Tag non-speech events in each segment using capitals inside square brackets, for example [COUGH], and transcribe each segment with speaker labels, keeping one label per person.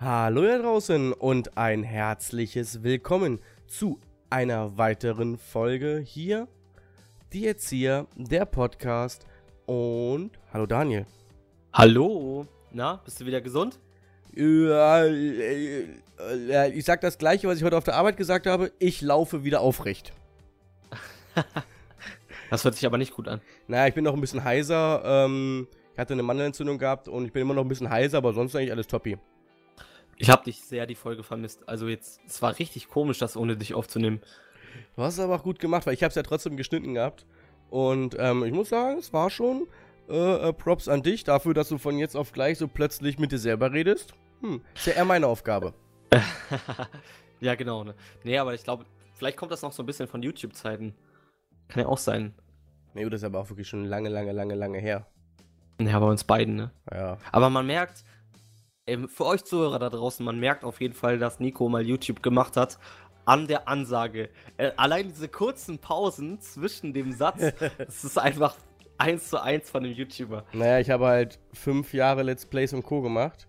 Speaker 1: Hallo da draußen und ein herzliches Willkommen zu einer weiteren Folge hier. Die Erzieher, der Podcast und hallo Daniel.
Speaker 2: Hallo, na, bist du wieder gesund?
Speaker 1: Ja, äh, äh, ich sag das gleiche, was ich heute auf der Arbeit gesagt habe. Ich laufe wieder aufrecht. [LAUGHS]
Speaker 2: das hört sich aber nicht gut an.
Speaker 1: Naja, ich bin noch ein bisschen heiser. Ähm, ich hatte eine Mandelentzündung gehabt und ich bin immer noch ein bisschen heiser, aber sonst eigentlich alles toppi.
Speaker 2: Ich habe dich sehr die Folge vermisst. Also jetzt, es war richtig komisch, das ohne dich aufzunehmen.
Speaker 1: Du hast es aber auch gut gemacht, weil ich habe es ja trotzdem geschnitten gehabt. Und ähm, ich muss sagen, es war schon äh, äh, Props an dich dafür, dass du von jetzt auf gleich so plötzlich mit dir selber redest. Hm, ist ja eher meine Aufgabe. [LAUGHS]
Speaker 2: ja, genau. Ne? Nee, aber ich glaube, vielleicht kommt das noch so ein bisschen von YouTube-Zeiten. Kann ja auch sein.
Speaker 1: Nee, das ist aber auch wirklich schon lange, lange, lange, lange her.
Speaker 2: Ja, bei uns beiden, ne?
Speaker 1: Ja.
Speaker 2: Aber man merkt, ähm, für euch Zuhörer da draußen, man merkt auf jeden Fall, dass Nico mal YouTube gemacht hat an der Ansage. Äh, allein diese kurzen Pausen zwischen dem Satz, [LAUGHS] das ist einfach eins zu eins von dem YouTuber.
Speaker 1: Naja, ich habe halt fünf Jahre Let's Plays und Co. gemacht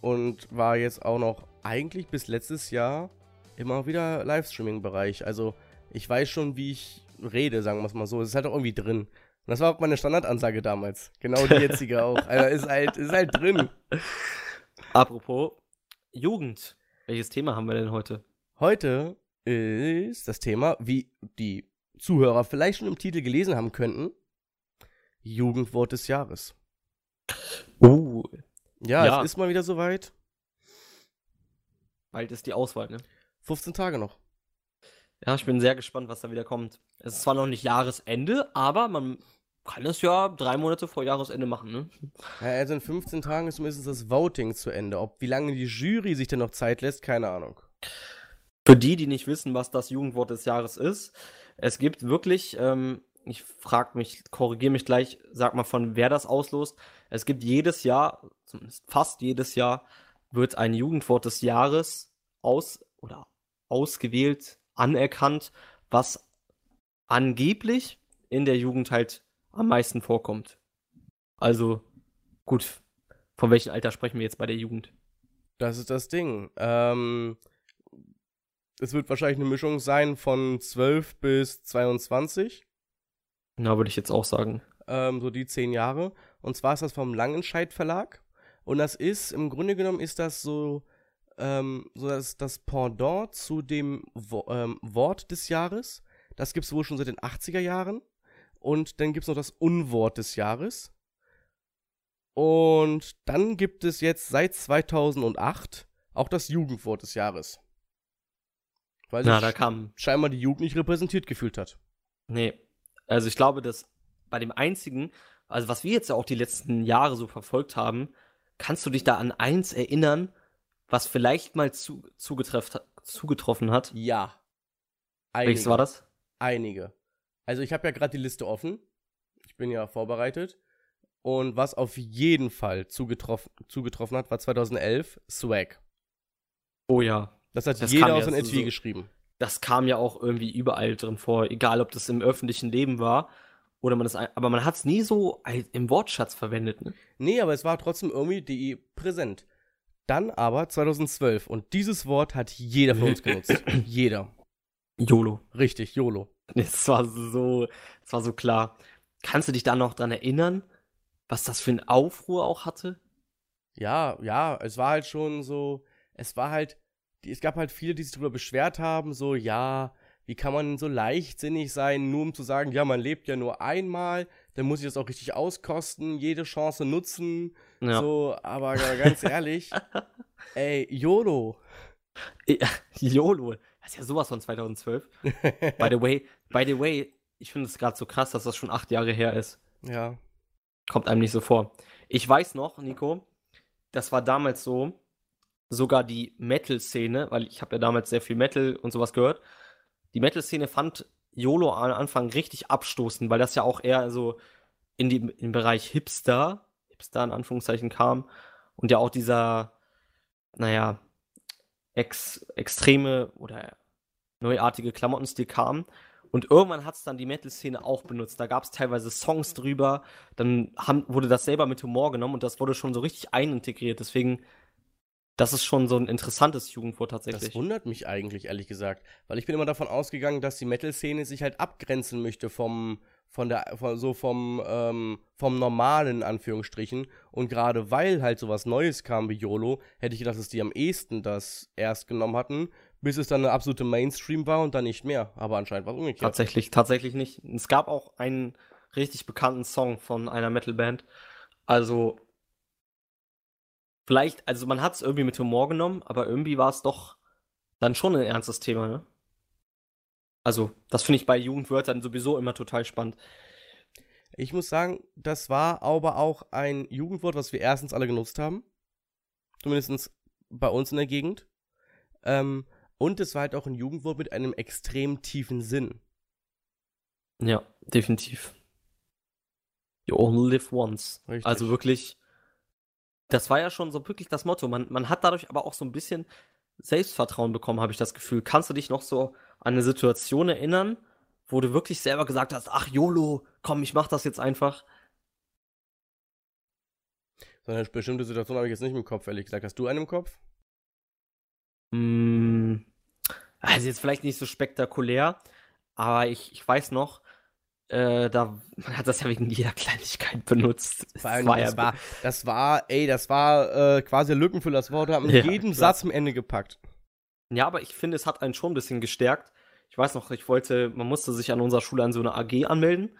Speaker 1: und war jetzt auch noch eigentlich bis letztes Jahr immer wieder Livestreaming-Bereich. Also ich weiß schon, wie ich rede, sagen wir es mal so. Es ist halt auch irgendwie drin. Und das war auch meine Standardansage damals. Genau die jetzige auch. Also ist halt, ist halt drin. [LAUGHS]
Speaker 2: Apropos Jugend. Welches Thema haben wir denn heute?
Speaker 1: Heute ist das Thema, wie die Zuhörer vielleicht schon im Titel gelesen haben könnten, Jugendwort des Jahres.
Speaker 2: Uh.
Speaker 1: Ja, ja. es ist mal wieder soweit.
Speaker 2: Bald ist die Auswahl, ne?
Speaker 1: 15 Tage noch.
Speaker 2: Ja, ich bin sehr gespannt, was da wieder kommt. Es ist zwar noch nicht Jahresende, aber man kann es ja drei Monate vor Jahresende machen, ne?
Speaker 1: Also in 15 Tagen ist zumindest das Voting zu Ende. Ob wie lange die Jury sich denn noch Zeit lässt, keine Ahnung.
Speaker 2: Für die, die nicht wissen, was das Jugendwort des Jahres ist, es gibt wirklich, ähm, ich frage mich, korrigiere mich gleich, sag mal von wer das auslost. Es gibt jedes Jahr, zumindest fast jedes Jahr, wird ein Jugendwort des Jahres aus oder ausgewählt, anerkannt, was angeblich in der Jugend halt am meisten vorkommt. Also, gut, von welchem Alter sprechen wir jetzt bei der Jugend?
Speaker 1: Das ist das Ding. Ähm, es wird wahrscheinlich eine Mischung sein von 12 bis 22.
Speaker 2: Na, würde ich jetzt auch sagen.
Speaker 1: Ähm, so die 10 Jahre. Und zwar ist das vom Langenscheid Verlag. Und das ist, im Grunde genommen, ist das so, ähm, so das, das Pendant zu dem Wo ähm, Wort des Jahres. Das gibt es wohl schon seit den 80er Jahren. Und dann gibt es noch das Unwort des Jahres. Und dann gibt es jetzt seit 2008 auch das Jugendwort des Jahres. Weil
Speaker 2: Na,
Speaker 1: sich
Speaker 2: da kam.
Speaker 1: scheinbar die Jugend nicht repräsentiert gefühlt hat.
Speaker 2: Nee. Also ich glaube, dass bei dem einzigen, also was wir jetzt ja auch die letzten Jahre so verfolgt haben, kannst du dich da an eins erinnern, was vielleicht mal zu, zugetroffen hat?
Speaker 1: Ja.
Speaker 2: Einige. Welches war das?
Speaker 1: Einige. Also ich habe ja gerade die Liste offen. Ich bin ja vorbereitet. Und was auf jeden Fall zugetroffen, zugetroffen hat, war 2011 Swag.
Speaker 2: Oh ja.
Speaker 1: Das hat das jeder aus dem Etui so, geschrieben.
Speaker 2: Das kam ja auch irgendwie überall drin vor, egal ob das im öffentlichen Leben war oder man das, aber man hat es nie so im Wortschatz verwendet, ne?
Speaker 1: Nee, aber es war trotzdem irgendwie die präsent. Dann aber 2012 und dieses Wort hat jeder von uns [LAUGHS] genutzt. jeder.
Speaker 2: YOLO.
Speaker 1: Richtig, YOLO.
Speaker 2: Es war so, es war so klar. Kannst du dich da noch dran erinnern, was das für ein Aufruhr auch hatte?
Speaker 1: Ja, ja, es war halt schon so, es war halt, es gab halt viele, die sich darüber beschwert haben, so, ja, wie kann man so leichtsinnig sein, nur um zu sagen, ja, man lebt ja nur einmal, dann muss ich das auch richtig auskosten, jede Chance nutzen. Ja. So, aber ganz ehrlich, [LAUGHS] ey, YOLO.
Speaker 2: Ja, YOLO. Das ist ja sowas von 2012. [LAUGHS] by the way, by the way, ich finde es gerade so krass, dass das schon acht Jahre her ist.
Speaker 1: Ja.
Speaker 2: Kommt einem nicht so vor. Ich weiß noch, Nico, das war damals so, sogar die Metal-Szene, weil ich habe ja damals sehr viel Metal und sowas gehört. Die Metal-Szene fand YOLO am Anfang richtig abstoßend, weil das ja auch eher so in, die, in den Bereich Hipster, Hipster in Anführungszeichen kam und ja auch dieser, naja, ex extreme oder neuartige Klamottenstil kam. Und irgendwann hat es dann die Metal-Szene auch benutzt. Da gab es teilweise Songs drüber. Dann haben, wurde das selber mit Humor genommen und das wurde schon so richtig einintegriert. Deswegen das ist schon so ein interessantes Jugendwort tatsächlich.
Speaker 1: Das wundert mich eigentlich, ehrlich gesagt. Weil ich bin immer davon ausgegangen, dass die Metal-Szene sich halt abgrenzen möchte vom, von der, von, so vom, ähm, vom normalen, Anführungsstrichen. Und gerade weil halt sowas Neues kam wie YOLO, hätte ich gedacht, dass die am ehesten das erst genommen hatten, bis es dann eine absolute Mainstream war und dann nicht mehr. Aber anscheinend war es umgekehrt.
Speaker 2: Tatsächlich, tatsächlich nicht. Es gab auch einen richtig bekannten Song von einer Metal-Band. Also, vielleicht, also man hat es irgendwie mit Humor genommen, aber irgendwie war es doch dann schon ein ernstes Thema, ne? Also, das finde ich bei Jugendwörtern sowieso immer total spannend.
Speaker 1: Ich muss sagen, das war aber auch ein Jugendwort, was wir erstens alle genutzt haben. Zumindest bei uns in der Gegend. Ähm, und es war halt auch ein Jugendwort mit einem extrem tiefen Sinn.
Speaker 2: Ja, definitiv. You only live once.
Speaker 1: Richtig.
Speaker 2: Also wirklich, das war ja schon so wirklich das Motto. Man, man hat dadurch aber auch so ein bisschen Selbstvertrauen bekommen, habe ich das Gefühl. Kannst du dich noch so an eine Situation erinnern, wo du wirklich selber gesagt hast, ach YOLO, komm, ich mach das jetzt einfach?
Speaker 1: So eine bestimmte Situation habe ich jetzt nicht im Kopf, ehrlich gesagt. Hast du einen im Kopf?
Speaker 2: Mm, also jetzt vielleicht nicht so spektakulär, aber ich, ich weiß noch, äh, da man hat das ja wegen jeder Kleinigkeit benutzt.
Speaker 1: Vor allem, das,
Speaker 2: ja
Speaker 1: war, das war, ey, das war äh, quasi Lückenfüller. Das Wort haben [LAUGHS]
Speaker 2: Ja,
Speaker 1: jeden
Speaker 2: klar.
Speaker 1: Satz am Ende gepackt.
Speaker 2: Ja, aber ich finde, es hat einen schon ein bisschen gestärkt. Ich weiß noch, ich wollte, man musste sich an unserer Schule an so eine AG anmelden.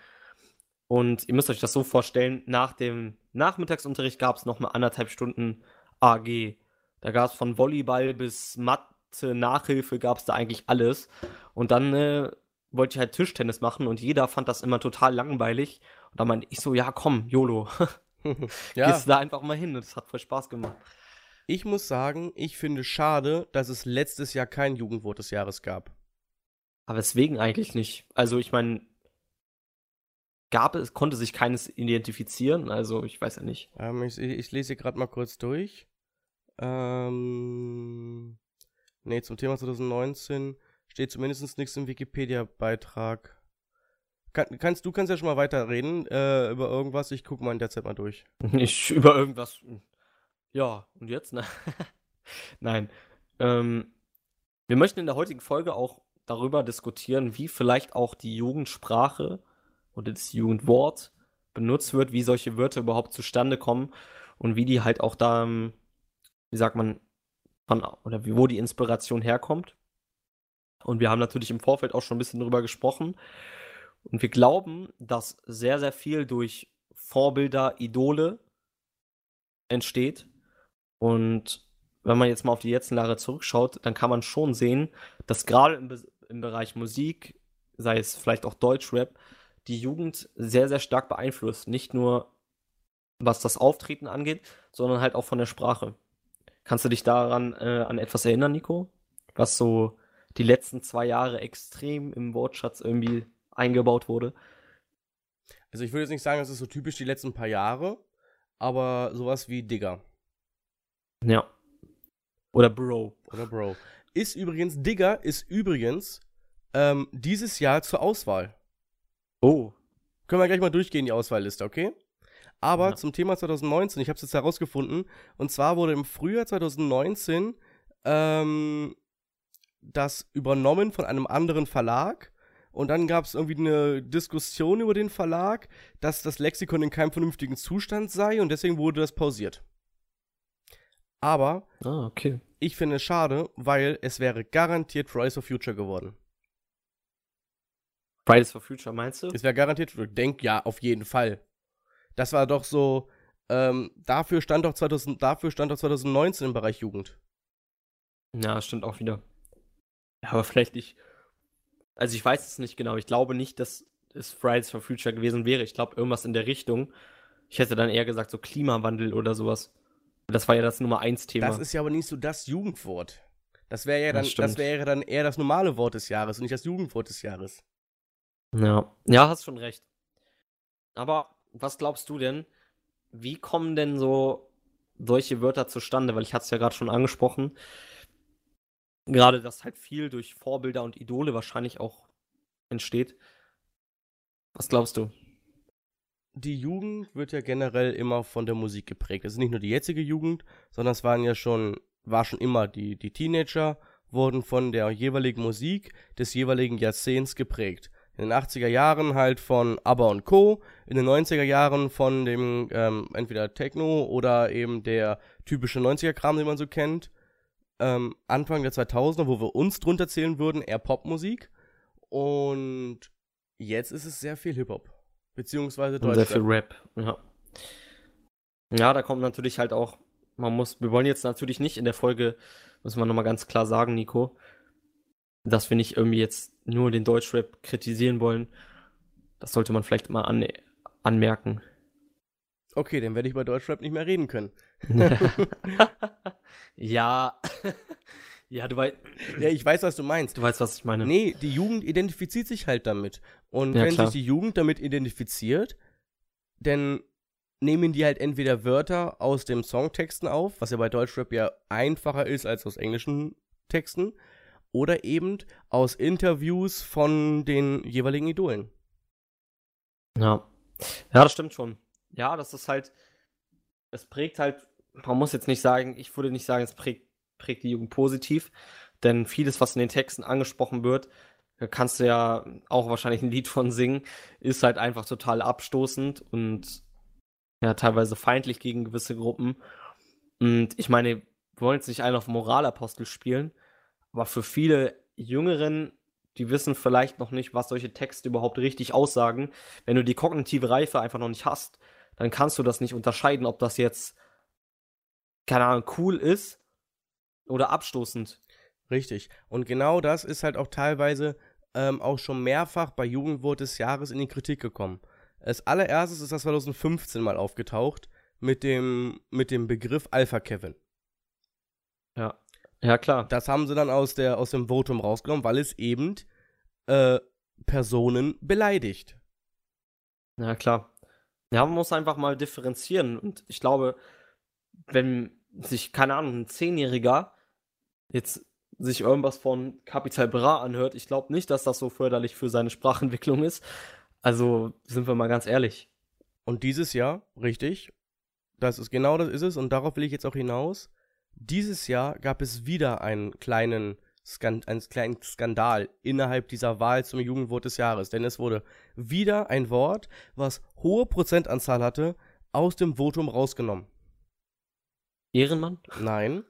Speaker 2: Und ihr müsst euch das so vorstellen, nach dem Nachmittagsunterricht gab es nochmal anderthalb Stunden AG. Da gab es von Volleyball bis Mathe, Nachhilfe, gab es da eigentlich alles. Und dann äh, wollte ich halt Tischtennis machen und jeder fand das immer total langweilig. Und da meinte ich so, ja komm, YOLO, [LAUGHS] [LAUGHS]
Speaker 1: ja,
Speaker 2: gehst da einfach mal hin. Und das hat voll Spaß gemacht.
Speaker 1: ich muss sagen, ich finde schade, dass es letztes Jahr kein Jugendwort des Jahres gab.
Speaker 2: Aber deswegen eigentlich nicht. Also ich meine, gab es, konnte sich keines identifizieren, also ich weiß ja nicht.
Speaker 1: Ähm, ich, ich lese hier gerade mal kurz durch. Ähm, nee, zum Thema 2019 steht zumindest nichts im Wikipedia-Beitrag. Kann, kannst, du kannst ja schon mal weiterreden äh, über irgendwas. Ich gucke mal in der Zeit mal durch. [LAUGHS]
Speaker 2: Ich über irgendwas. Ja, und jetzt? Ne? [LAUGHS] Nein. Ähm, wir möchten in der heutigen Folge auch darüber diskutieren, wie vielleicht auch die Jugendsprache oder das Jugendwort benutzt wird, wie solche Wörter überhaupt zustande kommen und wie die halt auch da, ähm, wie sagt man, von, oder wie, wo die Inspiration herkommt. Und wir haben natürlich im Vorfeld auch schon ein bisschen drüber gesprochen. Und wir glauben, dass sehr, sehr viel durch Vorbilder, Idole entsteht. Und wenn man jetzt mal auf die letzten Jahre zurückschaut, dann kann man schon sehen, dass gerade im, im Bereich Musik, sei es vielleicht auch Deutschrap, die Jugend sehr, sehr stark beeinflusst. Nicht nur was das Auftreten angeht, sondern halt auch von der Sprache. Kannst du dich daran äh, an etwas erinnern, Nico? Was so die letzten zwei Jahre extrem im Wortschatz irgendwie eingebaut wurde?
Speaker 1: Also ich würde jetzt nicht sagen, das ist so typisch die letzten paar Jahre, aber sowas wie Digger
Speaker 2: Ja. Oder Bro.
Speaker 1: oder Bro. Ist übrigens, Digger ist übrigens ähm, dieses Jahr zur Auswahl.
Speaker 2: Oh.
Speaker 1: Können wir gleich mal durchgehen, die Auswahlliste, okay? Aber
Speaker 2: Ja.
Speaker 1: zum Thema 2019, ich habe es jetzt herausgefunden, und zwar wurde im Frühjahr 2019 ähm, das übernommen von einem anderen Verlag. Und dann gab es irgendwie eine Diskussion über den Verlag, dass das Lexikon in keinem vernünftigen Zustand sei und deswegen wurde das pausiert. Aber
Speaker 2: Ah, okay.
Speaker 1: ich finde es schade, weil es wäre garantiert Rise of Future geworden.
Speaker 2: Fridays for Future meinst du?
Speaker 1: Es wäre garantiert, ich denke ja, auf jeden Fall. Das war doch so, ähm, dafür stand doch 2000, dafür stand doch 2019 im Bereich Jugend.
Speaker 2: Ja, stimmt auch wieder. Aber vielleicht nicht. Also ich weiß es nicht genau. Ich glaube nicht, dass es Fridays for Future gewesen wäre. Ich glaube irgendwas in der Richtung. Ich hätte dann eher gesagt so Klimawandel oder sowas. Das war ja das Nummer eins Thema.
Speaker 1: Das ist ja aber nicht so das Jugendwort. Das wäre ja
Speaker 2: Das
Speaker 1: dann,
Speaker 2: stimmt.
Speaker 1: das wäre dann eher das normale Wort des Jahres und nicht das Jugendwort des Jahres.
Speaker 2: Ja, ja, hast schon recht. Aber was glaubst du denn? Wie kommen denn so solche Wörter zustande? Weil ich hatte es ja gerade schon angesprochen. Gerade, dass halt viel durch Vorbilder und Idole wahrscheinlich auch entsteht. Was glaubst du?
Speaker 1: Die Jugend wird ja generell immer von der Musik geprägt. Es ist nicht nur die jetzige Jugend, sondern es waren ja schon war schon immer, die, die Teenager wurden von der jeweiligen Musik des jeweiligen Jahrzehnts geprägt. In den 80er Jahren halt von ABBA und Co., in den 90er Jahren von dem ähm, entweder Techno oder eben der typische 90er-Kram, den man so kennt. Ähm, Anfang der 2000er, wo wir uns drunter zählen würden, eher Popmusik. Und jetzt ist es sehr viel Hip-Hop. Beziehungsweise
Speaker 2: Und sehr viel Rap, ja. Ja, da kommt natürlich halt auch, man muss, wir wollen jetzt natürlich nicht in der Folge, muss man nochmal ganz klar sagen, Nico, dass wir nicht irgendwie jetzt nur den Deutschrap kritisieren wollen. Das sollte man vielleicht mal an, anmerken.
Speaker 1: Okay, dann werde ich bei Deutschrap nicht mehr reden können. [LAUGHS]
Speaker 2: ja. [LAUGHS] ja, du weißt.
Speaker 1: Ja, ich weiß, was du meinst.
Speaker 2: Du weißt, was ich meine.
Speaker 1: Nee, die Jugend identifiziert sich halt damit. Und
Speaker 2: Ja,
Speaker 1: wenn
Speaker 2: klar.
Speaker 1: sich die Jugend damit identifiziert, dann nehmen die halt entweder Wörter aus dem Songtexten auf, was ja bei Deutschrap ja einfacher ist als aus englischen Texten, oder eben aus Interviews von den jeweiligen Idolen.
Speaker 2: Ja. Ja, das stimmt schon. Ja, das ist halt, es prägt halt, man muss jetzt nicht sagen, ich würde nicht sagen, es prägt, prägt die Jugend positiv, denn vieles, was in den Texten angesprochen wird, da kannst du ja auch wahrscheinlich ein Lied von singen, ist halt einfach total abstoßend und ja, teilweise feindlich gegen gewisse Gruppen. Und ich meine, wir wollen jetzt nicht einen auf Moralapostel spielen, aber für viele Jüngeren, die wissen vielleicht noch nicht, was solche Texte überhaupt richtig aussagen, wenn du die kognitive Reife einfach noch nicht hast, dann kannst du das nicht unterscheiden, ob das jetzt, keine Ahnung, cool ist oder abstoßend.
Speaker 1: Richtig. Und genau das ist halt auch teilweise ähm, auch schon mehrfach bei Jugendwort des Jahres in die Kritik gekommen. Als allererstes ist das 2015 mal aufgetaucht mit dem, mit dem Begriff Alpha Kevin.
Speaker 2: Ja. Ja, klar.
Speaker 1: Das haben sie dann aus, der, aus dem Votum rausgenommen, weil es eben äh, Personen beleidigt.
Speaker 2: Ja, klar. Ja, man muss einfach mal differenzieren. Und ich glaube, wenn sich, keine Ahnung, ein Zehnjähriger jetzt sich irgendwas von Capital Bra anhört, ich glaube nicht, dass das so förderlich für seine Sprachentwicklung ist. Also sind wir mal ganz ehrlich.
Speaker 1: Und dieses Jahr, richtig, das ist genau das ist es, und darauf will ich jetzt auch hinaus. Dieses Jahr gab es wieder einen kleinen, Skan einen kleinen Skandal innerhalb dieser Wahl zum Jugendwort des Jahres, denn es wurde wieder ein Wort, was hohe Prozentanzahl hatte, aus dem Votum rausgenommen.
Speaker 2: Ehrenmann?
Speaker 1: Nein,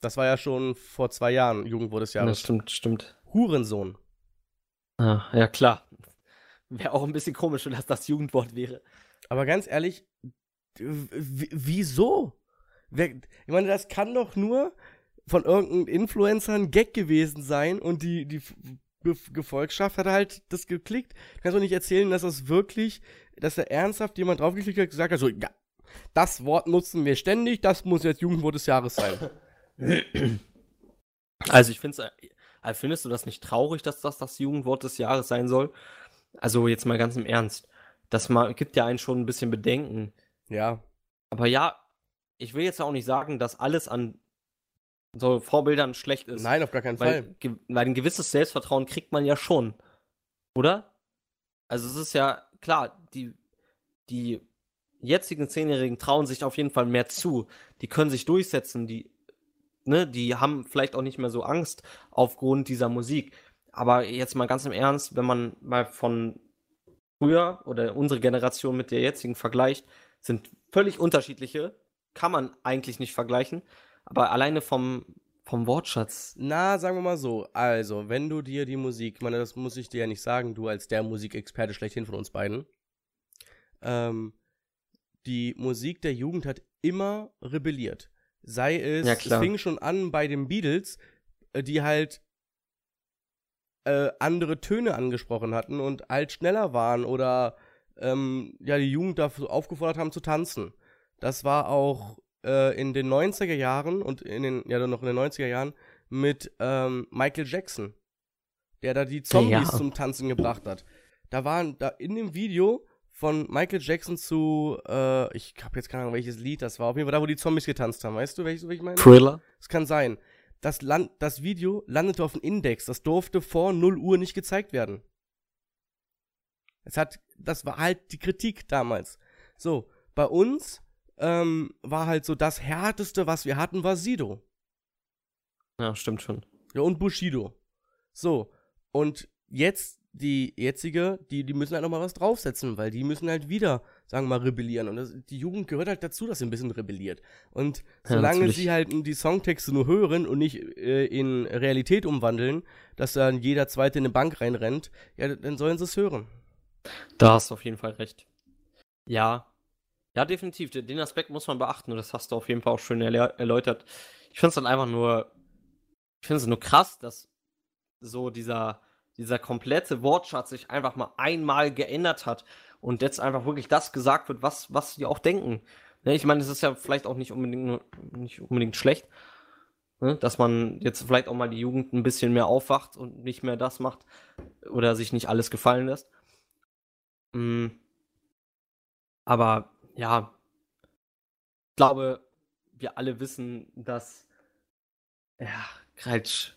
Speaker 1: das war ja schon vor zwei Jahren Jugendwort des
Speaker 2: Ja,
Speaker 1: Jahres.
Speaker 2: stimmt, stimmt.
Speaker 1: Hurensohn.
Speaker 2: Ah, ja, klar. Wäre auch ein bisschen komisch, wenn das das Jugendwort wäre.
Speaker 1: Aber ganz ehrlich, wieso? Wer, ich meine, das kann doch nur von irgendeinem Influencer ein Gag gewesen sein und die, die Gefolgschaft hat halt das geklickt. Du kannst doch nicht erzählen, dass das wirklich, dass da ernsthaft jemand draufgeklickt hat und gesagt hat, so, ja, das Wort nutzen wir ständig, das muss jetzt Jugendwort des Jahres sein. [LAUGHS]
Speaker 2: Also ich finde es, findest du das nicht traurig, dass das das Jugendwort des Jahres sein soll? Also jetzt mal ganz im Ernst. Das mal, gibt ja einen schon ein bisschen Bedenken.
Speaker 1: Ja,
Speaker 2: Aber ja, ich will jetzt auch nicht sagen, dass alles an so Vorbildern schlecht ist.
Speaker 1: nein, auf gar keinen Fall.
Speaker 2: weil, ge- weil ein gewisses Selbstvertrauen kriegt man ja schon. Oder? Also es ist ja klar, die, die jetzigen Zehnjährigen trauen sich auf jeden Fall mehr zu. Die können sich durchsetzen, die, ne, die haben vielleicht auch nicht mehr so Angst aufgrund dieser Musik. Aber jetzt mal ganz im Ernst, wenn man mal von früher oder unsere Generation mit der jetzigen vergleicht, sind völlig unterschiedliche. Kann man eigentlich nicht vergleichen. Aber alleine vom, vom Wortschatz.
Speaker 1: Na, sagen wir mal so. Also, wenn du dir die Musik, meine, das muss ich dir ja nicht sagen, du als der Musikexperte schlechthin von uns beiden. Ähm, die Musik der Jugend hat immer rebelliert. Sei es,
Speaker 2: Ja,
Speaker 1: es fing schon an bei den Beatles, äh, die halt äh, andere Töne angesprochen hatten und halt schneller waren oder ähm, ja, die Jugend dafür aufgefordert haben zu tanzen. Das war auch äh, in den 90er Jahren und in den, ja, dann noch in den 90er Jahren mit ähm, Michael Jackson, der da die Zombies
Speaker 2: Ja.
Speaker 1: zum Tanzen gebracht hat. Da waren da in dem Video von Michael Jackson zu, äh, ich habe jetzt keine Ahnung, welches Lied das war, auf jeden Fall da, wo die Zombies getanzt haben. Weißt du, welches, welches ich meine?
Speaker 2: Thriller?
Speaker 1: Es kann sein. Das, Land, das Video landete auf dem Index. Das durfte vor 0 Uhr nicht gezeigt werden. Es hat, das war halt die Kritik damals. So, bei uns ähm, war halt so das härteste, was wir hatten, war Sido.
Speaker 2: Ja, stimmt schon.
Speaker 1: Ja, und Bushido. So. Und jetzt, die jetzige, die, die müssen halt nochmal was draufsetzen, weil die müssen halt wieder, sagen wir mal, rebellieren. Und das, die Jugend gehört halt dazu, dass sie ein bisschen rebelliert. Und
Speaker 2: Ja,
Speaker 1: solange
Speaker 2: natürlich.
Speaker 1: sie halt die Songtexte nur hören und nicht äh, in Realität umwandeln, dass dann jeder Zweite in eine Bank reinrennt, ja, dann sollen sie es hören.
Speaker 2: Da hast du auf jeden Fall recht. Ja. Ja, definitiv. Den Aspekt muss man beachten und das hast du auf jeden Fall auch schön erlä- erläutert. Ich finde es dann einfach nur, ich finde es nur krass, dass so dieser, dieser komplette Wortschatz sich einfach mal einmal geändert hat und jetzt einfach wirklich das gesagt wird, was, was die auch denken. Ne, ich meine, es ist ja vielleicht auch nicht unbedingt, nicht unbedingt schlecht, ne, dass man jetzt vielleicht auch mal die Jugend ein bisschen mehr aufwacht und nicht mehr das macht oder sich nicht alles gefallen lässt. Mm. Aber ja, ich glaube, wir alle wissen, dass ja, halt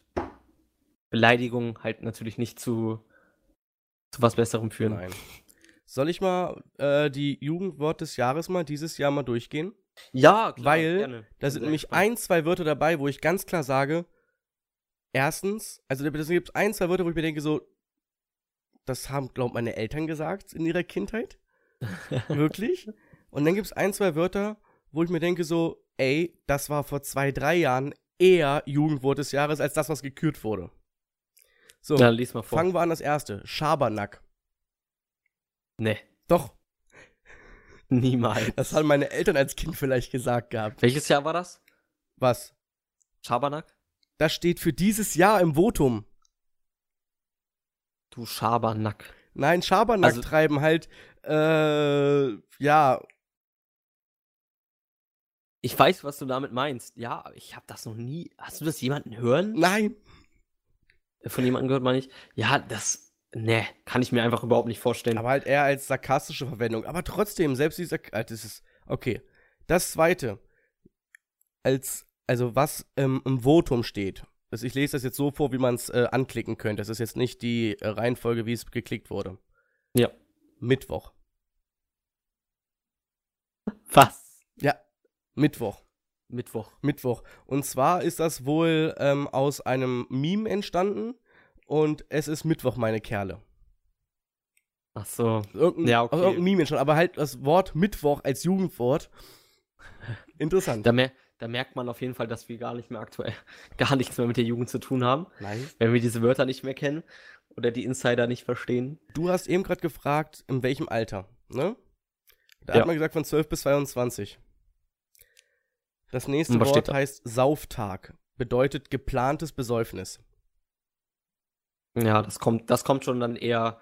Speaker 2: Beleidigungen halt natürlich nicht zu, zu was Besserem führen.
Speaker 1: Nein. Soll ich mal äh, die Jugendwort des Jahres mal dieses Jahr mal durchgehen?
Speaker 2: Ja, klar,
Speaker 1: Weil
Speaker 2: gerne.
Speaker 1: Da sind nämlich ein, zwei Wörter dabei, wo ich ganz klar sage, erstens, also da gibt es ein, zwei Wörter, wo ich mir denke, so, das haben, glaubt meine Eltern gesagt in ihrer Kindheit. [LAUGHS] Wirklich. Und dann gibt es ein, zwei Wörter, wo ich mir denke, so, ey, das war vor zwei, drei Jahren eher Jugendwort des Jahres, als das, was gekürt wurde. So,
Speaker 2: Ja, lies mal vor.
Speaker 1: fangen wir an das erste. Schabernack.
Speaker 2: Nee,
Speaker 1: Doch,
Speaker 2: niemals.
Speaker 1: das haben meine Eltern als Kind vielleicht gesagt gehabt.
Speaker 2: Welches Jahr war das?
Speaker 1: Was?
Speaker 2: Schabernack?
Speaker 1: Das steht für dieses Jahr im Votum.
Speaker 2: Du Schabernack.
Speaker 1: Nein, Schabernack
Speaker 2: Also-
Speaker 1: treiben halt, äh, ja,
Speaker 2: Ich weiß, was du damit meinst. Ja, aber ich habe das noch nie. Hast du das jemanden hören?
Speaker 1: nein.
Speaker 2: Von jemandem gehört, meine ich? Ja, das. Nee, kann ich mir einfach überhaupt nicht vorstellen.
Speaker 1: Aber halt eher als sarkastische Verwendung. Aber trotzdem, selbst dieser, äh, das ist, okay. Das zweite, als, also was ähm, im Votum steht. Also ich lese das jetzt so vor, wie man es äh, anklicken könnte. Das ist jetzt nicht die äh, Reihenfolge, wie es geklickt wurde.
Speaker 2: Ja.
Speaker 1: Mittwoch.
Speaker 2: Was?
Speaker 1: Ja, Mittwoch.
Speaker 2: Mittwoch.
Speaker 1: Mittwoch. Und zwar ist das wohl ähm, aus einem Meme entstanden und es ist Mittwoch, meine Kerle.
Speaker 2: Ach so.
Speaker 1: Irgendein,
Speaker 2: Ja, okay.
Speaker 1: aus irgendeinem Meme entstanden, aber halt das Wort Mittwoch als Jugendwort. [LAUGHS] Interessant.
Speaker 2: Da, mer da merkt man auf jeden Fall, dass wir gar nicht mehr aktuell, [LAUGHS] gar nichts mehr mit der Jugend zu tun haben,
Speaker 1: Nein.
Speaker 2: wenn wir diese Wörter nicht mehr kennen oder die Insider nicht verstehen.
Speaker 1: Du hast eben gerade gefragt, in welchem Alter, ne? Da
Speaker 2: Ja.
Speaker 1: hat man gesagt von 12 bis 22. Das nächste Wort heißt Sauftag. Bedeutet geplantes Besäufnis.
Speaker 2: Ja, das kommt, das kommt schon dann eher,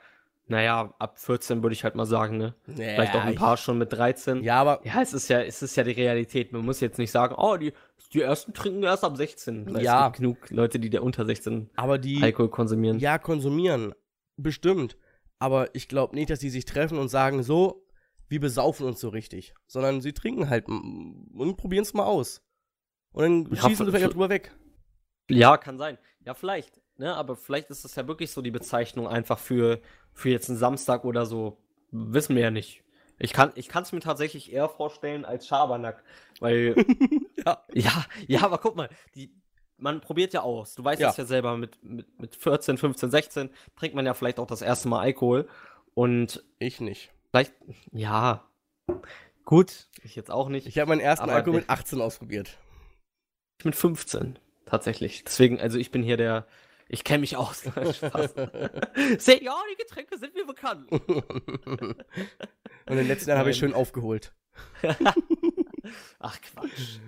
Speaker 2: naja, ab 14 würde ich halt mal sagen, ne? Vielleicht auch ein
Speaker 1: ich-
Speaker 2: paar schon mit 13.
Speaker 1: Ja, aber
Speaker 2: Ja, es ist ja, es ist ja die Realität. Man muss jetzt nicht sagen, oh, die, die ersten trinken erst ab 16. Weil
Speaker 1: Ja.
Speaker 2: Es gibt genug Leute, die da unter 16
Speaker 1: aber die
Speaker 2: Alkohol konsumieren.
Speaker 1: ja konsumieren. Bestimmt. Aber ich glaube nicht, dass die sich treffen und sagen, so, wir besaufen uns so richtig. Sondern sie trinken halt und probieren es mal aus. Und dann
Speaker 2: Ja,
Speaker 1: schießen sie vielleicht auch drüber weg.
Speaker 2: Ja, kann sein. Ja, vielleicht. Ne? Aber vielleicht ist das ja wirklich so die Bezeichnung einfach für, für jetzt einen Samstag oder so. Wissen wir ja nicht. Ich kann ich es mir tatsächlich eher vorstellen als Schabernack. Weil, [LAUGHS]
Speaker 1: Ja.
Speaker 2: ja, ja, aber guck mal, die, man probiert ja aus. Du weißt
Speaker 1: Ja.
Speaker 2: es ja selber, mit, mit, mit 14, 15, 16 trinkt man ja vielleicht auch das erste Mal Alkohol. Und
Speaker 1: Ich nicht.
Speaker 2: Vielleicht, ja, gut, ich jetzt auch nicht.
Speaker 1: Ich habe meinen ersten Alkohol mit 18 ausprobiert.
Speaker 2: Ich mit 15, tatsächlich. Deswegen, also ich bin hier der, ich kenne mich aus. [LAUGHS] Spaß. Seht, ja, die Getränke sind mir bekannt.
Speaker 1: und in den letzten Jahren habe ich
Speaker 2: Nein.
Speaker 1: schön aufgeholt. [LAUGHS]
Speaker 2: Ach Quatsch.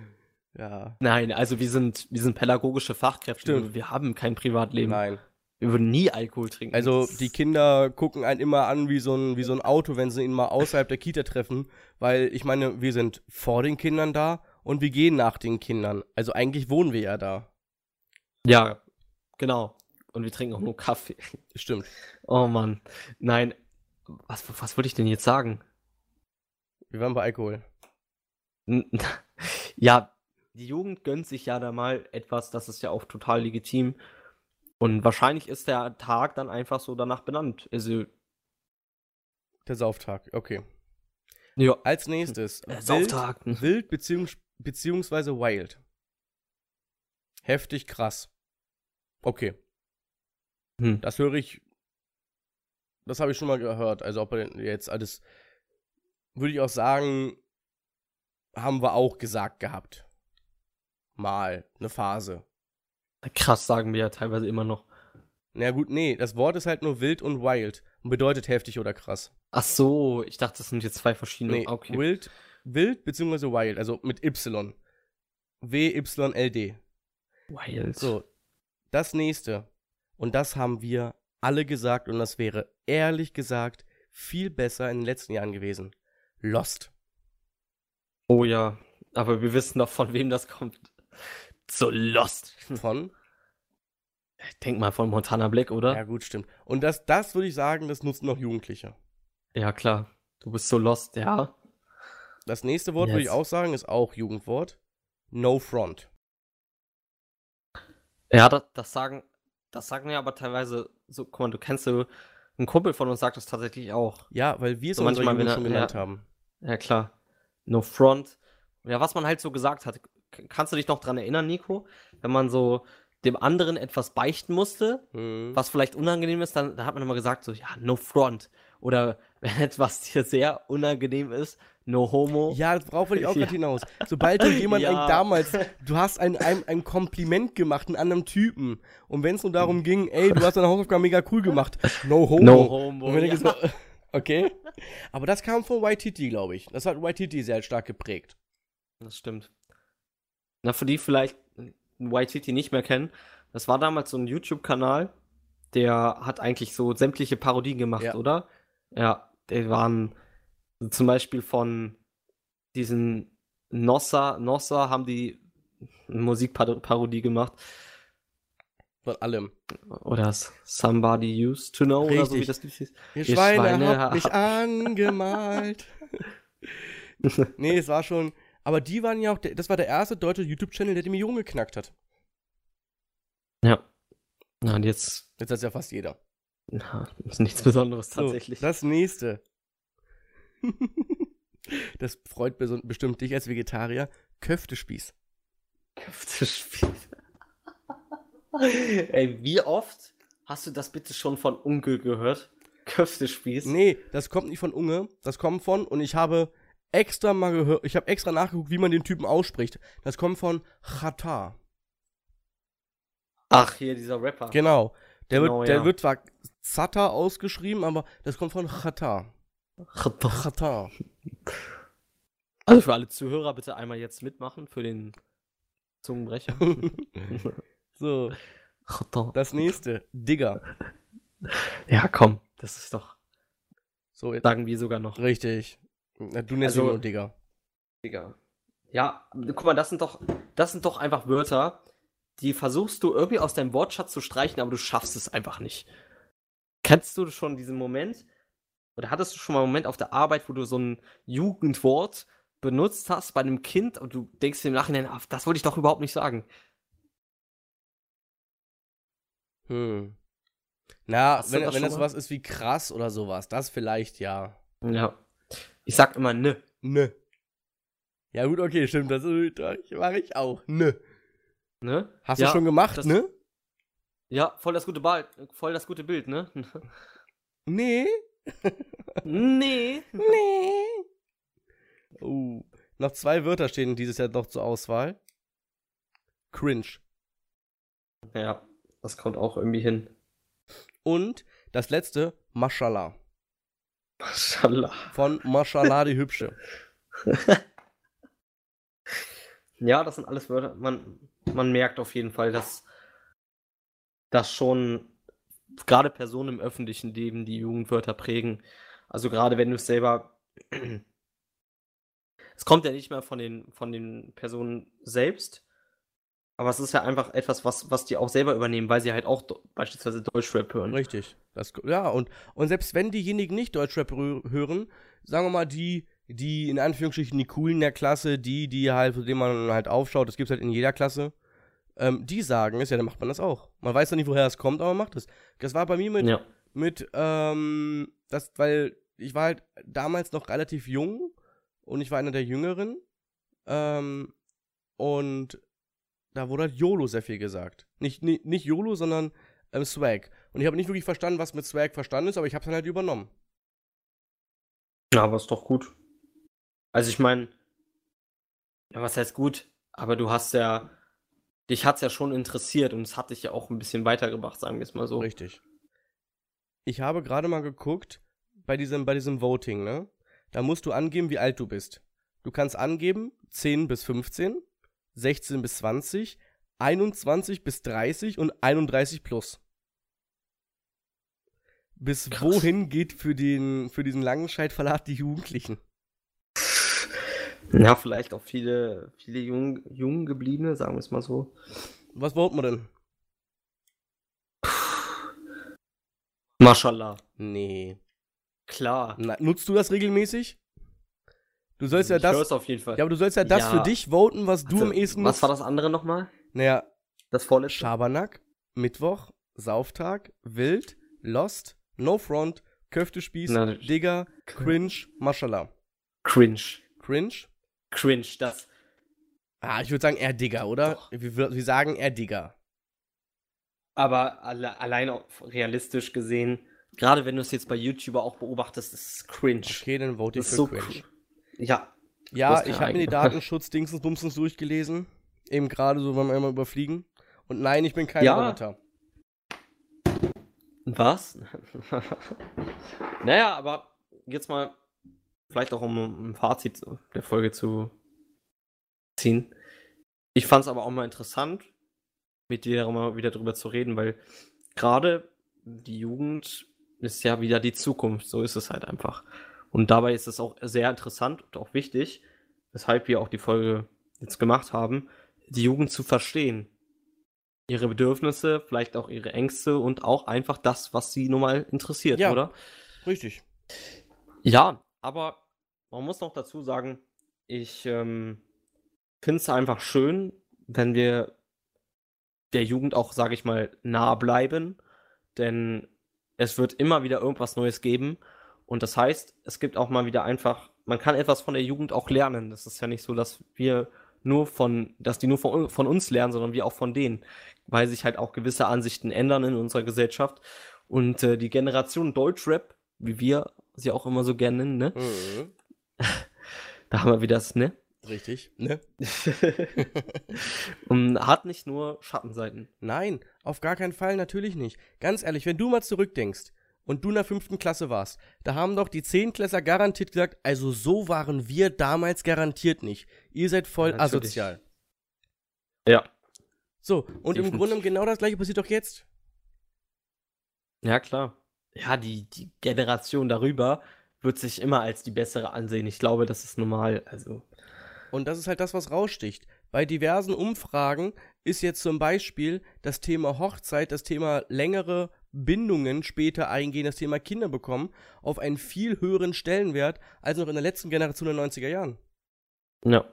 Speaker 1: Ja.
Speaker 2: Nein, also wir sind, wir sind pädagogische Fachkräfte.
Speaker 1: Stimmt.
Speaker 2: Wir haben kein Privatleben.
Speaker 1: Nein.
Speaker 2: Wir würden nie Alkohol trinken.
Speaker 1: Also die Kinder gucken einen immer an wie so ein, wie so ein Auto, wenn sie ihn mal außerhalb der Kita treffen. Weil ich meine, wir sind vor den Kindern da und wir gehen nach den Kindern. Also eigentlich wohnen wir ja da.
Speaker 2: Ja, genau. Und wir trinken auch nur Kaffee.
Speaker 1: Stimmt.
Speaker 2: Oh Mann. Nein. Was, was würde ich denn jetzt sagen?
Speaker 1: Wir waren bei Alkohol.
Speaker 2: N- [LAUGHS] Ja, die Jugend gönnt sich ja da mal etwas, das ist ja auch total legitim. Und wahrscheinlich ist der Tag dann einfach so danach benannt. Also,
Speaker 1: Der Sauftag. Okay.
Speaker 2: ja,
Speaker 1: Als nächstes.
Speaker 2: äh,
Speaker 1: Wild,
Speaker 2: Sauftag.
Speaker 1: wild beziehungs beziehungsweise wild. Heftig krass. Okay.
Speaker 2: Hm.
Speaker 1: Das höre ich. Das habe ich schon mal gehört. Also, ob er jetzt alles. Würde ich auch sagen, haben wir auch gesagt gehabt. Mal. Eine Phase.
Speaker 2: Krass sagen wir ja teilweise immer noch.
Speaker 1: Na gut, nee, das Wort ist halt nur wild und wild und bedeutet heftig oder krass.
Speaker 2: Ach so, ich dachte, das sind jetzt zwei verschiedene.
Speaker 1: Nee,
Speaker 2: okay.
Speaker 1: wild, wild beziehungsweise wild, also mit Y. W-Y-L-D.
Speaker 2: Wild.
Speaker 1: So, das nächste. Und das haben wir alle gesagt und das wäre ehrlich gesagt viel besser in den letzten Jahren gewesen. Lost.
Speaker 2: Oh ja, aber wir wissen doch, von wem das kommt. So lost.
Speaker 1: Von?
Speaker 2: Ich denk mal von Montana Black, oder?
Speaker 1: Ja, gut, stimmt. Und das, das würde ich sagen, das nutzen noch Jugendliche.
Speaker 2: Ja, klar. Du bist so lost, ja.
Speaker 1: Das nächste Wort würde ich
Speaker 2: Yes.
Speaker 1: auch sagen, ist auch Jugendwort. No front.
Speaker 2: Ja, das, das sagen, das sagen wir aber teilweise so, guck mal, du kennst so, ein Kumpel von uns sagt das tatsächlich auch.
Speaker 1: Ja, weil wir es
Speaker 2: So manchmal,
Speaker 1: Jugend schon genannt
Speaker 2: ja.
Speaker 1: haben.
Speaker 2: Ja, klar. No front. Ja, was man halt so gesagt hat. Kannst du dich noch dran erinnern, Nico? Wenn man so dem anderen etwas beichten musste,
Speaker 1: Hm.
Speaker 2: was vielleicht unangenehm ist, dann da hat man immer gesagt so, ja, no front. Oder [LAUGHS] wenn etwas dir sehr unangenehm ist, no homo.
Speaker 1: Ja, darauf wollte ich auch [LAUGHS]
Speaker 2: Ja.
Speaker 1: gerade hinaus. Sobald du jemand
Speaker 2: Ja.
Speaker 1: damals, du hast ein, ein, ein Kompliment gemacht, einen anderen Typen. Und wenn es nur darum ging, ey, du hast deine Hausaufgaben mega cool gemacht. No homo.
Speaker 2: No homo.
Speaker 1: Und wenn
Speaker 2: ja.
Speaker 1: so, [LAUGHS] okay. Aber das kam von YTT, glaube ich. Das hat YTT sehr stark geprägt.
Speaker 2: Das stimmt. Na, für die vielleicht YTT nicht mehr kennen, das war damals so ein YouTube-Kanal, der hat eigentlich so sämtliche Parodien gemacht,
Speaker 1: Ja.
Speaker 2: oder? Ja, die waren zum Beispiel von diesen Nossa, Nossa haben die eine Musikparodie gemacht.
Speaker 1: Von allem.
Speaker 2: Oder Somebody Used to Know oder so wie
Speaker 1: Richtig.
Speaker 2: das Lied hieß.
Speaker 1: Ihr
Speaker 2: Ihr
Speaker 1: Schweine,
Speaker 2: Schweine
Speaker 1: habt- mich angemalt. [LAUGHS] nee, es war schon. Aber die waren ja auch, der- das war der erste deutsche YouTube-Channel, der die Millionen geknackt hat.
Speaker 2: Ja. Ja, und jetzt
Speaker 1: Jetzt hat es ja fast jeder.
Speaker 2: na, ist nichts Besonderes
Speaker 1: So,
Speaker 2: tatsächlich.
Speaker 1: das nächste. [LAUGHS] das freut bestimmt dich als Vegetarier. Köftespieß.
Speaker 2: Köftespieß. [LAUGHS] Ey, wie oft hast du das bitte schon von Onkel gehört? Köftespieß?
Speaker 1: Nee, das kommt nicht von Unge. Das kommt von, und ich habe extra mal gehört, ich habe extra nachgeguckt, wie man den Typen ausspricht. Das kommt von Chata.
Speaker 2: Ach, hier dieser Rapper.
Speaker 1: Genau. Der,
Speaker 2: Genau,
Speaker 1: wird, der
Speaker 2: ja.
Speaker 1: wird zwar Zata ausgeschrieben, aber das kommt von Chata. Chata.
Speaker 2: Also für alle Zuhörer bitte einmal jetzt mitmachen für den Zungenbrecher. [LAUGHS]
Speaker 1: so, das nächste. Digger.
Speaker 2: ja, komm, das ist doch,
Speaker 1: So, jetzt,
Speaker 2: sagen wir sogar noch.
Speaker 1: richtig. Na, Du nennst
Speaker 2: Also-
Speaker 1: ihn Digger.
Speaker 2: Digga. Ja, guck mal, das sind doch, das sind doch einfach Wörter, die versuchst du irgendwie aus deinem Wortschatz zu streichen, aber du schaffst es einfach nicht. Kennst du schon diesen Moment? Oder hattest du schon mal einen Moment auf der Arbeit, wo du so ein Jugendwort benutzt hast bei einem Kind und du denkst dir im Nachhinein, ah, das wollte ich doch überhaupt nicht sagen.
Speaker 1: Hm. Na,
Speaker 2: Hast
Speaker 1: wenn,
Speaker 2: das
Speaker 1: wenn das was ist wie krass oder sowas, das vielleicht ja.
Speaker 2: Ja. Ich sag immer ne.
Speaker 1: Ne. Ja, gut, okay, stimmt, das mache ich auch. Ne.
Speaker 2: Ne?
Speaker 1: Hast
Speaker 2: ja,
Speaker 1: du schon gemacht,
Speaker 2: das-
Speaker 1: ne?
Speaker 2: Ja, voll das gute Ball, voll das gute Bild, ne? [LAUGHS]
Speaker 1: Nee.
Speaker 2: nee.
Speaker 1: Nee. Oh. Noch zwei Wörter stehen dieses Jahr noch zur Auswahl. Cringe.
Speaker 2: Ja, das kommt auch irgendwie hin.
Speaker 1: Und das letzte, Mashallah.
Speaker 2: Mashallah.
Speaker 1: Von Mashallah die Hübsche. [LAUGHS]
Speaker 2: Ja, das sind alles Wörter. Man, man merkt auf jeden Fall, dass, dass schon gerade Personen im öffentlichen Leben die Jugendwörter prägen. Also gerade wenn du es selber. [CLEARS THROAT] es kommt ja nicht mehr von den, von den Personen selbst. Aber es ist ja einfach etwas, was, was die auch selber übernehmen, weil sie halt auch beispielsweise Deutschrap hören.
Speaker 1: Richtig. Das, ja, und, und selbst wenn diejenigen nicht Deutschrap hören, sagen wir mal, die, die in Anführungsstrichen die coolen der Klasse, die, die halt, zu denen man halt aufschaut, das gibt's halt in jeder Klasse, ähm, die sagen es, ja, dann macht man das auch. Man weiß ja nicht, woher es kommt, aber man macht es. Das war bei mir mit,
Speaker 2: Ja.
Speaker 1: mit, ähm, das, weil ich war halt damals noch relativ jung und ich war einer der Jüngeren. Ähm, und da wurde halt YOLO sehr viel gesagt. Nicht, nicht, nicht YOLO, sondern ähm, Swag. Und ich habe nicht wirklich verstanden, was mit Swag verstanden ist, aber ich habe es dann halt übernommen.
Speaker 2: Ja, aber ist doch gut. Also ich meine, ja, was heißt gut? Aber du hast ja, dich hat's ja schon interessiert und es hat dich ja auch ein bisschen weitergebracht, sagen wir es mal so.
Speaker 1: Richtig. Ich habe gerade mal geguckt, bei diesem, bei diesem Voting, ne? Da musst du angeben, wie alt du bist. Du kannst angeben 10 bis 15, 16 bis 20, 21 bis 30 und 31 plus. Bis
Speaker 2: Krass.
Speaker 1: wohin geht für, den, für diesen Langenscheid-Verlag die Jugendlichen?
Speaker 2: Ja, vielleicht auch viele, viele jung, jung gebliebene, sagen wir es mal so.
Speaker 1: Was voten wir denn?
Speaker 2: Mashallah.
Speaker 1: Nee.
Speaker 2: Klar.
Speaker 1: Na, nutzt du das regelmäßig? Du sollst ja
Speaker 2: ich
Speaker 1: das.
Speaker 2: hör's auf jeden Fall.
Speaker 1: Ja, aber du sollst ja das
Speaker 2: Ja.
Speaker 1: für dich voten, was du
Speaker 2: Also,
Speaker 1: am ehesten
Speaker 2: Was war das andere nochmal?
Speaker 1: Naja,
Speaker 2: Das vorletzte?
Speaker 1: Schabernack, Mittwoch, Sauftag, Wild, Lost, No Front, Köftespieß,
Speaker 2: Na,
Speaker 1: Digger, Cringe, Mashallah.
Speaker 2: Cringe.
Speaker 1: Cringe?
Speaker 2: Cringe, das.
Speaker 1: Ah, ich würde sagen eher Digger, oder? Wir, wir sagen eher Digger.
Speaker 2: Aber alle, allein realistisch gesehen, gerade wenn du es jetzt bei YouTuber auch beobachtest, ist es cringe.
Speaker 1: Okay, dann vote ich für
Speaker 2: so
Speaker 1: Cringe.
Speaker 2: Ja,
Speaker 1: Ja, ich habe mir die. Datenschutz-Dingsens Bumsens durchgelesen. Eben gerade so, wenn wir einmal überfliegen. Und nein, ich bin kein
Speaker 2: Ja.
Speaker 1: Roboter.
Speaker 2: Was? [LAUGHS] naja, aber jetzt mal vielleicht auch um ein Fazit der Folge zu ziehen. Ich fand es aber auch mal interessant, mit dir mal wieder drüber zu reden, weil gerade die Jugend ist ja wieder die Zukunft, so ist es halt einfach. Und dabei ist es auch sehr interessant und auch wichtig, weshalb wir auch die Folge jetzt gemacht haben, die Jugend zu verstehen ihre Bedürfnisse, vielleicht auch ihre Ängste und auch einfach das, was sie nun mal interessiert,
Speaker 1: Ja.
Speaker 2: oder?
Speaker 1: Richtig.
Speaker 2: Ja, aber man muss noch dazu sagen, ich ähm, finde es einfach schön, wenn wir der Jugend auch, sage ich mal, nah bleiben, denn es wird immer wieder irgendwas Neues geben und das heißt, es gibt auch mal wieder einfach, man kann etwas von der Jugend auch lernen. Das ist ja nicht so, dass wir nur von, dass die nur von, von uns lernen, sondern wir auch von denen, weil sich halt auch gewisse Ansichten ändern in unserer Gesellschaft und äh, die Generation Deutschrap, wie wir sie auch immer so gerne nennen, ne?
Speaker 1: Mhm. [LAUGHS]
Speaker 2: Da haben wir wieder das, ne?
Speaker 1: Richtig. Ne? [LAUGHS]
Speaker 2: und hat nicht nur Schattenseiten.
Speaker 1: Nein, auf gar keinen Fall, natürlich nicht. Ganz ehrlich, wenn du mal zurückdenkst und du in der fünften Klasse warst, da haben doch die Zehntklässler garantiert gesagt, also so waren wir damals garantiert nicht. Ihr seid voll
Speaker 2: natürlich.
Speaker 1: asozial.
Speaker 2: Ja.
Speaker 1: So, und im
Speaker 2: Definitiv.
Speaker 1: Grunde genau das gleiche passiert doch jetzt.
Speaker 2: Ja, klar. Ja, die, die Generation darüber wird sich immer als die bessere ansehen. Ich glaube, das ist normal. Also,
Speaker 1: Und das ist halt das, was raussticht. Bei diversen Umfragen ist jetzt zum Beispiel das Thema Hochzeit, das Thema längere Bindungen später eingehen, das Thema Kinder bekommen, auf einen viel höheren Stellenwert als noch in der letzten Generation der 90er Jahren.
Speaker 2: ja.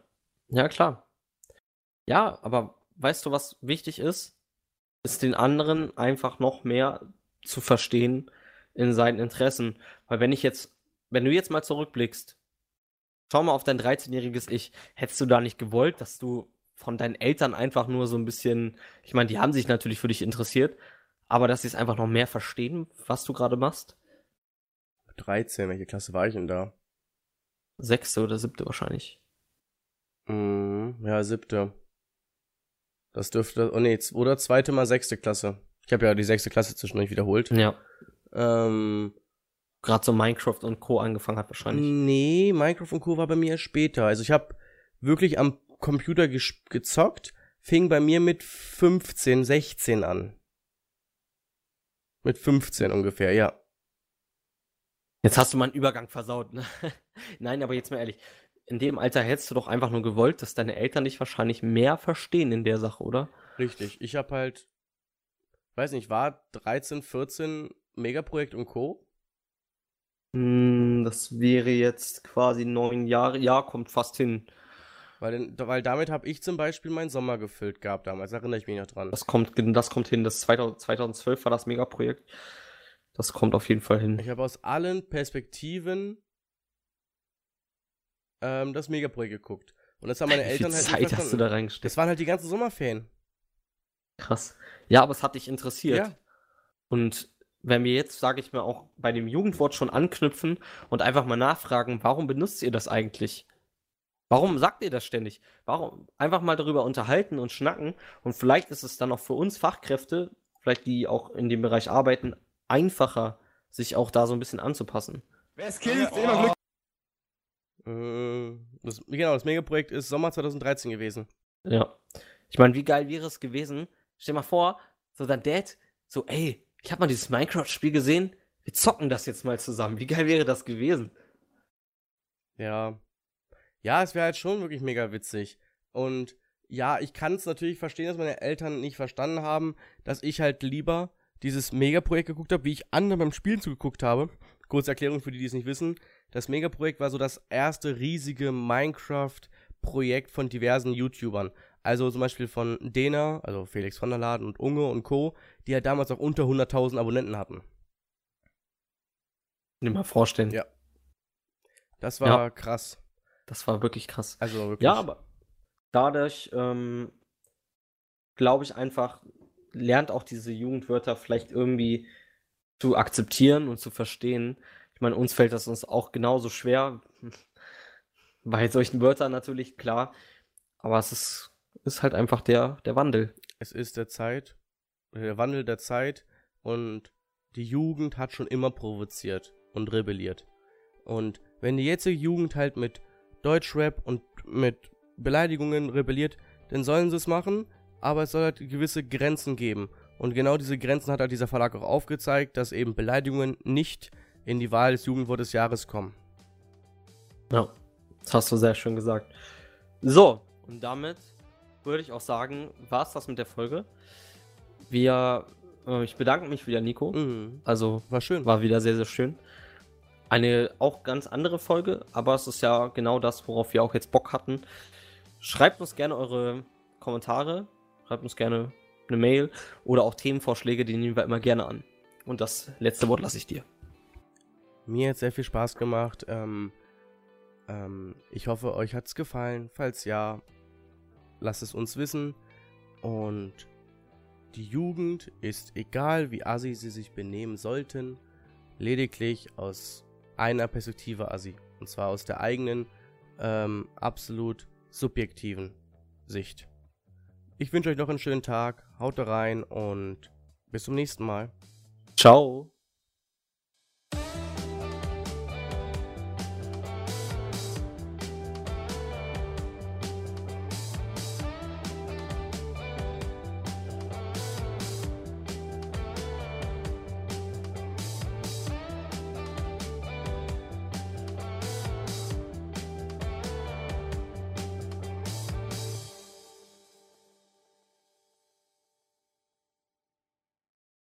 Speaker 2: Ja, klar. Ja, aber weißt du, was wichtig ist? Ist den anderen einfach noch mehr zu verstehen in seinen Interessen. Weil wenn ich jetzt, wenn du jetzt mal zurückblickst, schau mal auf dein 13-jähriges Ich, hättest du da nicht gewollt, dass du von deinen Eltern einfach nur so ein bisschen, ich meine, die haben sich natürlich für dich interessiert, aber dass sie es einfach noch mehr verstehen, was du gerade machst?
Speaker 1: 13, welche Klasse war ich denn da?
Speaker 2: Sechste oder siebte wahrscheinlich.
Speaker 1: Mhm, ja, siebte. Das dürfte, oh nee, oder zweite mal sechste Klasse. Ich habe ja die sechste Klasse zwischendurch wiederholt.
Speaker 2: Ja.
Speaker 1: Ähm,
Speaker 2: Gerade so Minecraft und Co. angefangen hat wahrscheinlich.
Speaker 1: nee, Minecraft und Co. war bei mir später. Also ich habe wirklich am Computer gezockt, fing bei mir mit 15, 16 an. Mit 15 ungefähr, ja.
Speaker 2: Jetzt hast du mal einen Übergang versaut. Ne? [LAUGHS] Nein, aber jetzt mal ehrlich. In dem Alter hättest du doch einfach nur gewollt, dass deine Eltern dich wahrscheinlich mehr verstehen in der Sache, oder?
Speaker 1: Richtig. Ich habe halt, weiß nicht, war 13, 14 Megaprojekt und Co.
Speaker 2: Hm, das wäre jetzt quasi neun Jahre. Ja, kommt fast hin.
Speaker 1: Weil, weil damit habe ich zum Beispiel meinen Sommer gefüllt gehabt damals, erinnere ich mich noch dran.
Speaker 2: Das kommt, das kommt hin. Das 2000, 2012 war das Megaprojekt. Das kommt auf jeden Fall hin.
Speaker 1: Ich habe aus allen Perspektiven ähm, das Megaprojekt geguckt. Und das haben meine
Speaker 2: Wie
Speaker 1: Eltern
Speaker 2: viel
Speaker 1: halt
Speaker 2: Zeit hast du da reingesteckt?
Speaker 1: Das waren halt die ganzen Sommerferien.
Speaker 2: Krass. Ja, aber es hat dich interessiert.
Speaker 1: Ja.
Speaker 2: Und wenn wir jetzt, sage ich mal, auch bei dem Jugendwort schon anknüpfen und einfach mal nachfragen, warum benutzt ihr das eigentlich? Warum sagt ihr das ständig? Warum einfach mal darüber unterhalten und schnacken und vielleicht ist es dann auch für uns Fachkräfte, vielleicht die auch in dem Bereich arbeiten, einfacher, sich auch da so ein bisschen anzupassen.
Speaker 3: Wer skillt, immer Glück.
Speaker 1: Äh, Das, genau, das Megaprojekt ist Sommer 2013 gewesen.
Speaker 2: Ja. Ich meine, wie geil wäre es gewesen? Stell dir mal vor, so dein Dad, so, ey, ich habe mal dieses Minecraft-Spiel gesehen, wir zocken das jetzt mal zusammen. Wie geil wäre das gewesen?
Speaker 1: Ja. Ja, es wäre halt schon wirklich mega witzig. Und ja, ich kann es natürlich verstehen, dass meine Eltern nicht verstanden haben, dass ich halt lieber dieses Megaprojekt geguckt habe, wie ich anderen beim Spielen zugeguckt habe. Kurze Erklärung für die, die es nicht wissen. Das Megaprojekt war so das erste riesige Minecraft-Projekt von diversen YouTubern. Also zum Beispiel von Dena, also Felix von der Laden und Unge und Co., die halt damals auch unter 100.000 Abonnenten hatten.
Speaker 2: Dir mal vorstellen.
Speaker 1: Ja. Das war krass.
Speaker 2: Das war wirklich krass.
Speaker 1: Also wirklich.
Speaker 2: Ja, aber dadurch, ähm, glaube ich einfach, lernt auch diese Jugendwörter vielleicht irgendwie zu akzeptieren und zu verstehen. Ich meine, uns fällt das uns auch genauso schwer. [LAUGHS] Bei solchen Wörtern natürlich, klar. Aber es ist, ist halt einfach der, der Wandel.
Speaker 1: Es ist der Zeit, der Wandel der Zeit und die Jugend hat schon immer provoziert und rebelliert. Und wenn die jetzige Jugend halt mit Deutschrap und mit Beleidigungen rebelliert, dann sollen sie es machen, aber es soll halt gewisse Grenzen geben. Und genau diese Grenzen hat halt dieser Verlag auch aufgezeigt, dass eben Beleidigungen nicht in die Wahl des Jugendwortes des Jahres kommen.
Speaker 2: Ja, das hast du sehr schön gesagt. So, und damit würde ich auch sagen, war es das mit der Folge. Wir, äh, ich bedanke mich wieder, Nico.
Speaker 1: Mhm.
Speaker 2: Also
Speaker 1: War schön.
Speaker 2: war wieder sehr, sehr schön. Eine auch ganz andere Folge, aber es ist ja genau das, worauf wir auch jetzt Bock hatten. Schreibt uns gerne eure Kommentare, schreibt uns gerne eine Mail oder auch Themenvorschläge, die nehmen wir immer gerne an. Und das letzte Wort lasse ich dir.
Speaker 1: Mir hat sehr viel Spaß gemacht. Ähm, ähm, ich hoffe, euch hat's gefallen. Falls ja, lasst es uns wissen. Und die Jugend ist egal, wie assi sie sich benehmen sollten, lediglich aus einer Perspektive assi. Und zwar aus der eigenen, ähm, absolut subjektiven Sicht. Ich wünsche euch noch einen schönen Tag, haut rein und bis zum nächsten Mal.
Speaker 2: Ciao.